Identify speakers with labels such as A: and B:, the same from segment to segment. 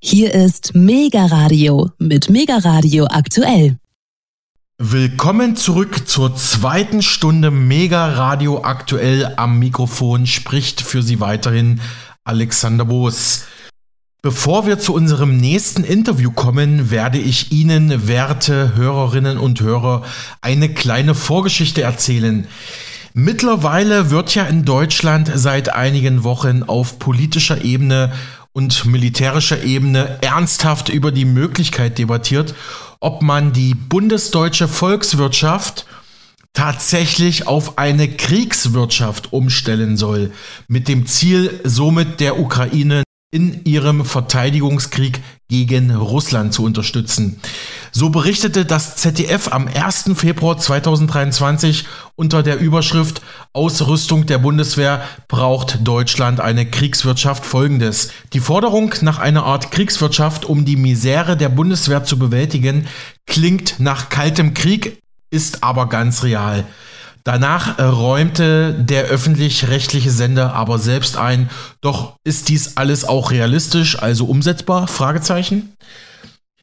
A: Hier ist Mega Radio mit Mega Radio aktuell.
B: Willkommen zurück zur zweiten Stunde Mega Radio aktuell. Am Mikrofon spricht für Sie weiterhin Alexander Boos. Bevor wir zu unserem nächsten Interview kommen, werde ich Ihnen, werte Hörerinnen und Hörer, eine kleine Vorgeschichte erzählen. Mittlerweile wird ja in Deutschland seit einigen Wochen auf politischer Ebene und militärischer Ebene ernsthaft über die Möglichkeit debattiert, ob man die bundesdeutsche Volkswirtschaft tatsächlich auf eine Kriegswirtschaft umstellen soll, mit dem Ziel, somit der Ukraine in ihrem Verteidigungskrieg gegen Russland zu unterstützen. So berichtete das ZDF am 1. Februar 2023 unter der Überschrift Ausrüstung der Bundeswehr braucht Deutschland eine Kriegswirtschaft folgendes. Die Forderung nach einer Art Kriegswirtschaft, um die Misere der Bundeswehr zu bewältigen, klingt nach kaltem Krieg, ist aber ganz real. Danach räumte der öffentlich-rechtliche Sender aber selbst ein, doch ist dies alles auch realistisch, also umsetzbar? Fragezeichen.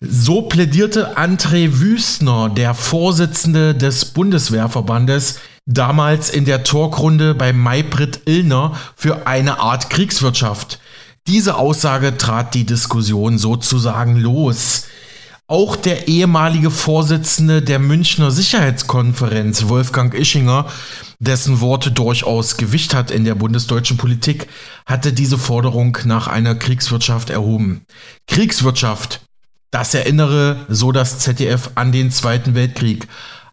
B: So plädierte André Wüstner, der Vorsitzende des Bundeswehrverbandes, damals in der Talkrunde bei Maybrit Illner für eine Art Kriegswirtschaft. Diese Aussage trat die Diskussion sozusagen los. Auch der ehemalige Vorsitzende der Münchner Sicherheitskonferenz, Wolfgang Ischinger, dessen Worte durchaus Gewicht hat in der bundesdeutschen Politik, hatte diese Forderung nach einer Kriegswirtschaft erhoben. Kriegswirtschaft, das erinnere, so das ZDF, an den Zweiten Weltkrieg,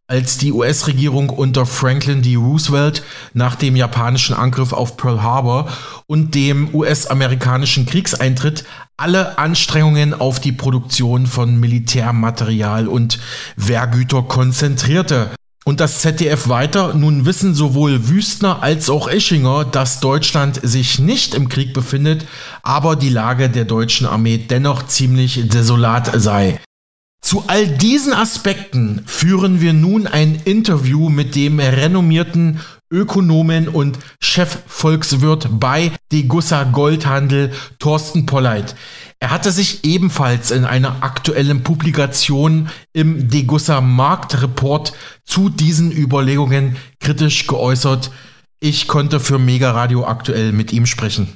B: als die US-Regierung unter Franklin D. Roosevelt nach dem japanischen Angriff auf Pearl Harbor und dem US-amerikanischen Kriegseintritt alle Anstrengungen auf die Produktion von Militärmaterial und Wehrgüter konzentrierte. Und das ZDF weiter, nun wissen sowohl Wüstner als auch Ischinger, dass Deutschland sich nicht im Krieg befindet, aber die Lage der deutschen Armee dennoch ziemlich desolat sei. Zu all diesen Aspekten führen wir nun ein Interview mit dem renommierten Ökonomen und Chefvolkswirt bei Degussa Goldhandel Thorsten Polleit. Er hatte sich ebenfalls in einer aktuellen Publikation im Degussa Marktreport zu diesen Überlegungen kritisch geäußert. Ich konnte für Mega Radio aktuell mit ihm sprechen.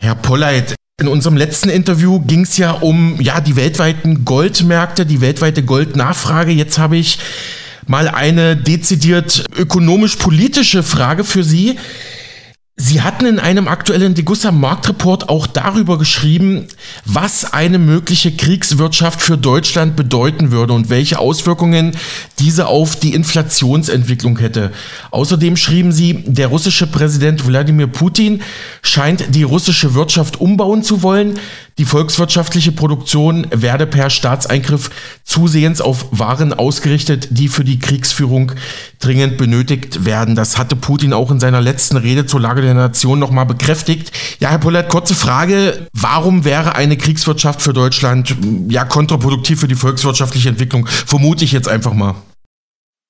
B: Herr Polleit, in unserem letzten Interview ging es ja um ja, die weltweiten Goldmärkte, die weltweite Goldnachfrage. Jetzt habe ich mal eine dezidiert ökonomisch-politische Frage für Sie. Sie hatten in einem aktuellen Degussa Marktreport auch darüber geschrieben, was eine mögliche Kriegswirtschaft für Deutschland bedeuten würde und welche Auswirkungen diese auf die Inflationsentwicklung hätte. Außerdem schrieben Sie, der russische Präsident Wladimir Putin scheint die russische Wirtschaft umbauen zu wollen. Die volkswirtschaftliche Produktion werde per Staatseingriff zusehends auf Waren ausgerichtet, die für die Kriegsführung dringend benötigt werden. Das hatte Putin auch in seiner letzten Rede zur Lage der Nation nochmal bekräftigt. Ja, Herr Pollert, kurze Frage. Warum wäre eine Kriegswirtschaft für Deutschland ja kontraproduktiv für die volkswirtschaftliche Entwicklung? Vermute ich jetzt einfach mal.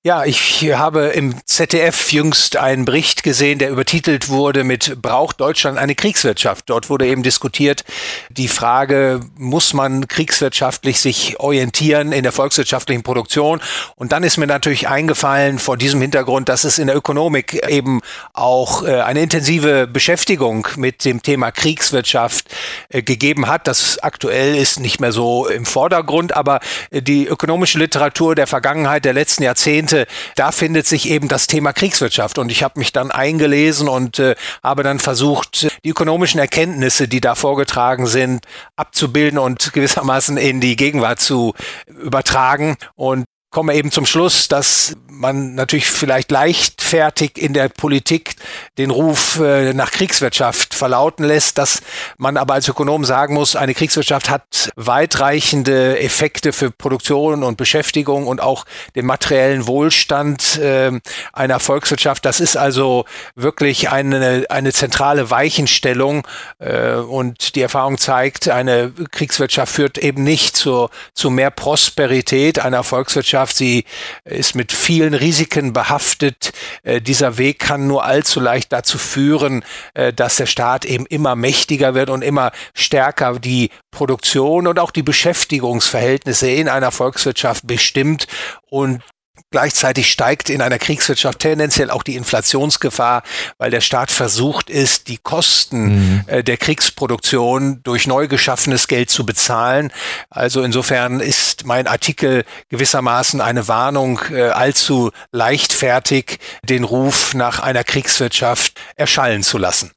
C: Ja, ich habe im ZDF jüngst einen Bericht gesehen, der übertitelt wurde mit Braucht Deutschland eine Kriegswirtschaft? Dort wurde eben diskutiert die Frage, muss man kriegswirtschaftlich sich orientieren in der volkswirtschaftlichen Produktion? Und dann ist mir natürlich eingefallen vor diesem Hintergrund, dass es in der Ökonomik eben auch äh, eine intensive Beschäftigung mit dem Thema Kriegswirtschaft äh, gegeben hat. Das aktuell ist nicht mehr so im Vordergrund, aber äh, die ökonomische Literatur der Vergangenheit der letzten Jahrzehnte Seite, da findet sich eben das Thema Kriegswirtschaft. Und ich habe mich dann eingelesen und äh, habe dann versucht, die ökonomischen Erkenntnisse, die da vorgetragen sind, abzubilden und gewissermaßen in die Gegenwart zu übertragen. Und komme eben zum Schluss, dass man natürlich vielleicht leichtfertig in der Politik den Ruf äh, nach Kriegswirtschaft verlauten lässt, dass man aber als Ökonom sagen muss, eine Kriegswirtschaft hat weitreichende Effekte für Produktion und Beschäftigung und auch den materiellen Wohlstand äh, einer Volkswirtschaft. Das ist also wirklich eine, eine zentrale Weichenstellung äh, und die Erfahrung zeigt, eine Kriegswirtschaft führt eben nicht zu, zu mehr Prosperität einer Volkswirtschaft, Volkswirtschaft. Sie ist mit vielen Risiken behaftet. Äh, dieser Weg kann nur allzu leicht dazu führen, äh, dass der Staat eben immer mächtiger wird und immer stärker die Produktion und auch die Beschäftigungsverhältnisse in einer Volkswirtschaft bestimmt. Und Gleichzeitig steigt in einer Kriegswirtschaft tendenziell auch die Inflationsgefahr, weil der Staat versucht ist, die Kosten mhm. äh, der Kriegsproduktion durch neu geschaffenes Geld zu bezahlen. Also insofern ist mein Artikel gewissermaßen eine Warnung, äh, allzu leichtfertig den Ruf nach einer Kriegswirtschaft erschallen zu lassen.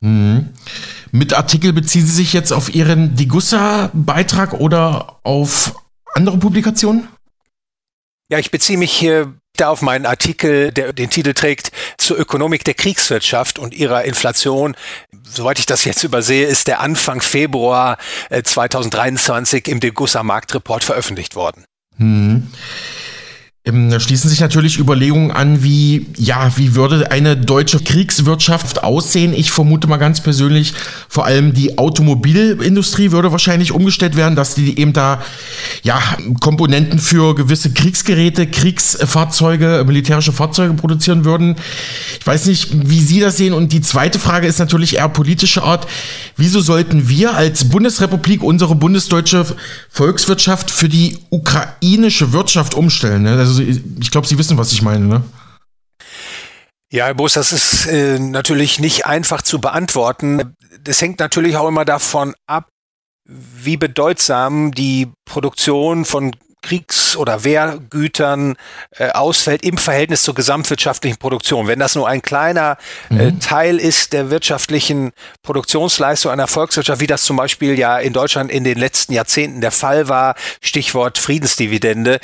B: Mhm. Mit Artikel beziehen Sie sich jetzt auf Ihren Digussa-Beitrag oder auf andere Publikationen?
C: Ja, ich beziehe mich hier da auf meinen Artikel, der den Titel trägt, zur Ökonomik der Kriegswirtschaft und ihrer Inflation. Soweit ich das jetzt übersehe, ist der Anfang Februar 2023 äh, im Degussa Marktreport veröffentlicht worden. Hm.
B: Ähm, da schließen sich natürlich Überlegungen an, wie, ja, wie würde eine deutsche Kriegswirtschaft aussehen? Ich vermute mal ganz persönlich, vor allem die Automobilindustrie würde wahrscheinlich umgestellt werden, dass die eben da, ja, Komponenten für gewisse Kriegsgeräte, Kriegsfahrzeuge, militärische Fahrzeuge produzieren würden. Ich weiß nicht, wie Sie das sehen. Und die zweite Frage ist natürlich eher politischer Art. Wieso sollten wir als Bundesrepublik unsere bundesdeutsche Volkswirtschaft für die ukrainische Wirtschaft umstellen? Ne? Also ich glaube, Sie wissen, was ich meine, ne?
C: Ja, Herr Bus, das ist äh, natürlich nicht einfach zu beantworten. Das hängt natürlich auch immer davon ab, wie bedeutsam die Produktion von Kriegs- oder Wehrgütern äh, ausfällt im Verhältnis zur gesamtwirtschaftlichen Produktion. Wenn das nur ein kleiner äh, mhm. Teil ist der wirtschaftlichen Produktionsleistung einer Volkswirtschaft, wie das zum Beispiel ja in Deutschland in den letzten Jahrzehnten der Fall war, Stichwort Friedensdividende,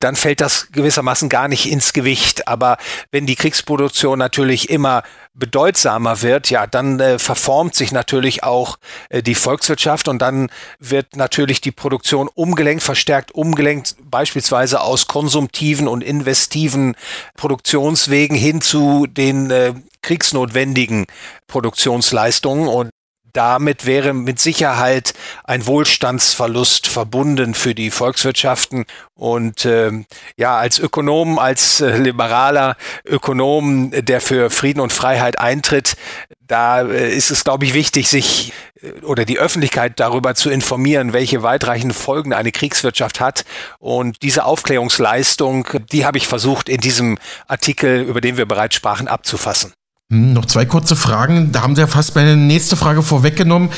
C: dann fällt das gewissermaßen gar nicht ins Gewicht. Aber wenn die Kriegsproduktion natürlich immer bedeutsamer wird, ja, dann äh, verformt sich natürlich auch äh, die Volkswirtschaft und dann wird natürlich die Produktion umgelenkt, verstärkt umgelenkt, beispielsweise aus konsumtiven und investiven Produktionswegen hin zu den äh, kriegsnotwendigen Produktionsleistungen. Und damit wäre mit Sicherheit ein Wohlstandsverlust verbunden für die Volkswirtschaften. Und ähm, ja, als Ökonom, als äh, liberaler Ökonom, der für Frieden und Freiheit eintritt, da äh, ist es, glaube ich, wichtig, sich äh, oder die Öffentlichkeit darüber zu informieren, welche weitreichenden Folgen eine Kriegswirtschaft hat. Und diese Aufklärungsleistung, die habe ich versucht, in diesem Artikel, über den wir bereits sprachen, abzufassen.
B: Hm, noch zwei kurze Fragen. Da haben Sie ja fast meine nächste Frage vorweggenommen.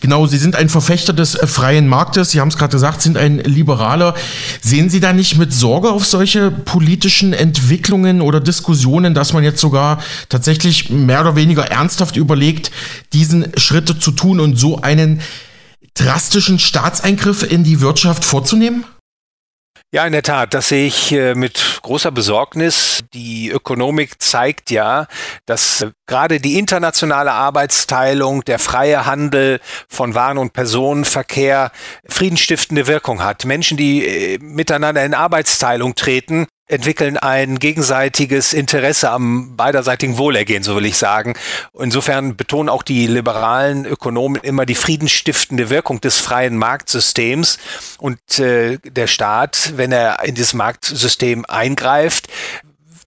B: Genau, Sie sind ein Verfechter des äh, freien Marktes. Sie haben es gerade gesagt, sind ein Liberaler. Sehen Sie da nicht mit Sorge auf solche politischen Entwicklungen oder Diskussionen, dass man jetzt sogar tatsächlich mehr oder weniger ernsthaft überlegt, diesen Schritte zu tun und so einen drastischen Staatseingriff in die Wirtschaft vorzunehmen?
C: Ja, in der Tat, das sehe ich äh, mit großer Besorgnis. Die Ökonomik zeigt ja, dass äh, gerade die internationale Arbeitsteilung, der freie Handel von Waren- und Personenverkehr friedenstiftende Wirkung hat. Menschen, die äh, miteinander in Arbeitsteilung treten, entwickeln ein gegenseitiges Interesse am beiderseitigen Wohlergehen, so will ich sagen. Insofern betonen auch die liberalen Ökonomen immer die friedensstiftende Wirkung des freien Marktsystems und äh, der Staat, wenn er in dieses Marktsystem eingreift,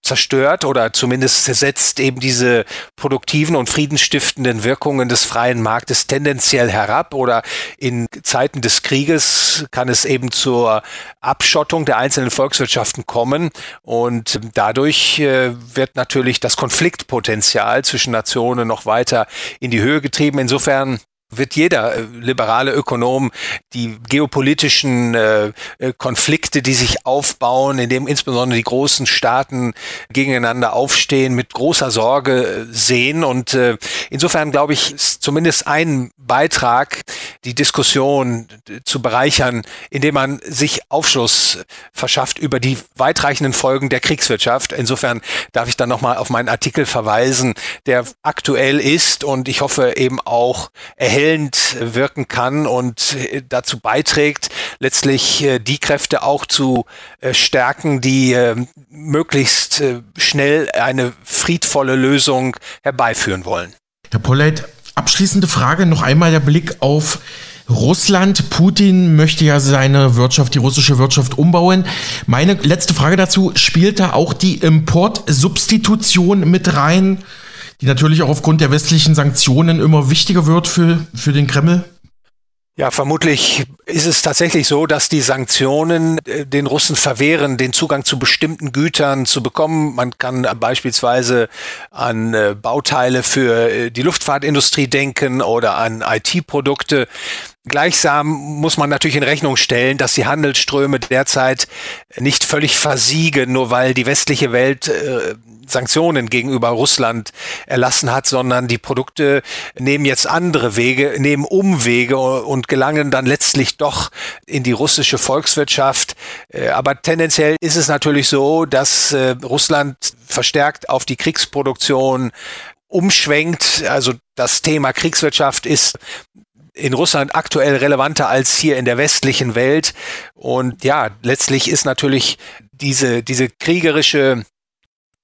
C: zerstört oder zumindest setzt eben diese produktiven und friedensstiftenden Wirkungen des freien Marktes tendenziell herab oder in Zeiten des Krieges kann es eben zur Abschottung der einzelnen Volkswirtschaften kommen und dadurch äh, wird natürlich das Konfliktpotenzial zwischen Nationen noch weiter in die Höhe getrieben. Insofern wird jeder äh, liberale Ökonom die geopolitischen äh, äh, Konflikte, die sich aufbauen, in dem insbesondere die großen Staaten gegeneinander aufstehen, mit großer Sorge sehen. Und insofern glaube ich, ist zumindest ein Beitrag, die Diskussion zu bereichern, indem man sich Aufschluss verschafft über die weitreichenden Folgen der Kriegswirtschaft. Insofern darf ich dann nochmal auf meinen Artikel verweisen, der aktuell ist und ich hoffe eben auch erhält erhellend wirken kann und äh, dazu beiträgt, letztlich äh, die Kräfte auch zu äh, stärken, die möglichst schnell eine friedvolle Lösung herbeiführen wollen.
B: Herr Polleit, abschließende Frage, noch einmal der Blick auf Russland, Putin möchte ja seine Wirtschaft, die russische Wirtschaft umbauen. Meine letzte Frage dazu, spielt da auch die Importsubstitution mit rein, die natürlich auch aufgrund der westlichen Sanktionen immer wichtiger wird für, für den Kreml?
C: Ja, vermutlich ist es tatsächlich so, dass die Sanktionen äh, den Russen verwehren, den Zugang zu bestimmten Gütern zu bekommen. Man kann beispielsweise an äh, Bauteile für äh, die Luftfahrtindustrie denken oder an IT-Produkte. Gleichsam muss man natürlich in Rechnung stellen, dass die Handelsströme derzeit nicht völlig versiegen, nur weil die westliche Welt äh, Sanktionen gegenüber Russland erlassen hat, sondern die Produkte nehmen jetzt andere Wege, nehmen Umwege und gelangen dann letztlich doch in die russische Volkswirtschaft. Äh, aber tendenziell ist es natürlich so, dass äh, Russland verstärkt auf die Kriegsproduktion umschwenkt. Also das Thema Kriegswirtschaft ist in Russland aktuell relevanter als hier in der westlichen Welt. Und ja, letztlich ist natürlich diese, diese kriegerische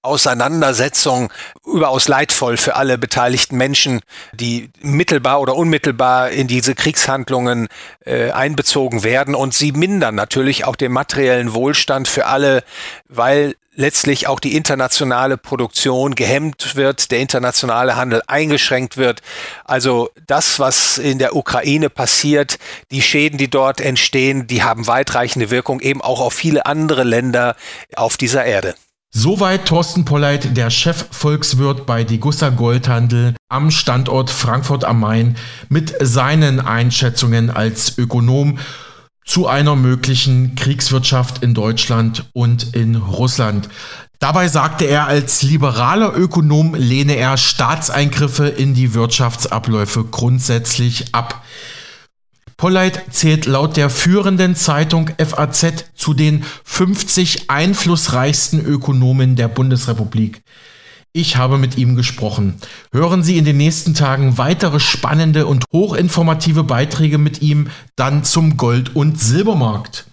C: Auseinandersetzung überaus leidvoll für alle beteiligten Menschen, die mittelbar oder unmittelbar in diese Kriegshandlungen äh, einbezogen werden. Und sie mindern natürlich auch den materiellen Wohlstand für alle, weil letztlich auch die internationale Produktion gehemmt wird, der internationale Handel eingeschränkt wird. Also das, was in der Ukraine passiert, die Schäden, die dort entstehen, die haben weitreichende Wirkung eben auch auf viele andere Länder auf dieser Erde.
B: Soweit Thorsten Polleit, der Chefvolkswirt bei Digussa Goldhandel am Standort Frankfurt am Main mit seinen Einschätzungen als Ökonom zu einer möglichen Kriegswirtschaft in Deutschland und in Russland. Dabei sagte er, als liberaler Ökonom lehne er Staatseingriffe in die Wirtschaftsabläufe grundsätzlich ab. Polleit zählt laut der führenden Zeitung FAZ zu den 50 einflussreichsten Ökonomen der Bundesrepublik. Ich habe mit ihm gesprochen. Hören Sie in den nächsten Tagen weitere spannende und hochinformative Beiträge mit ihm dann zum Gold- und Silbermarkt.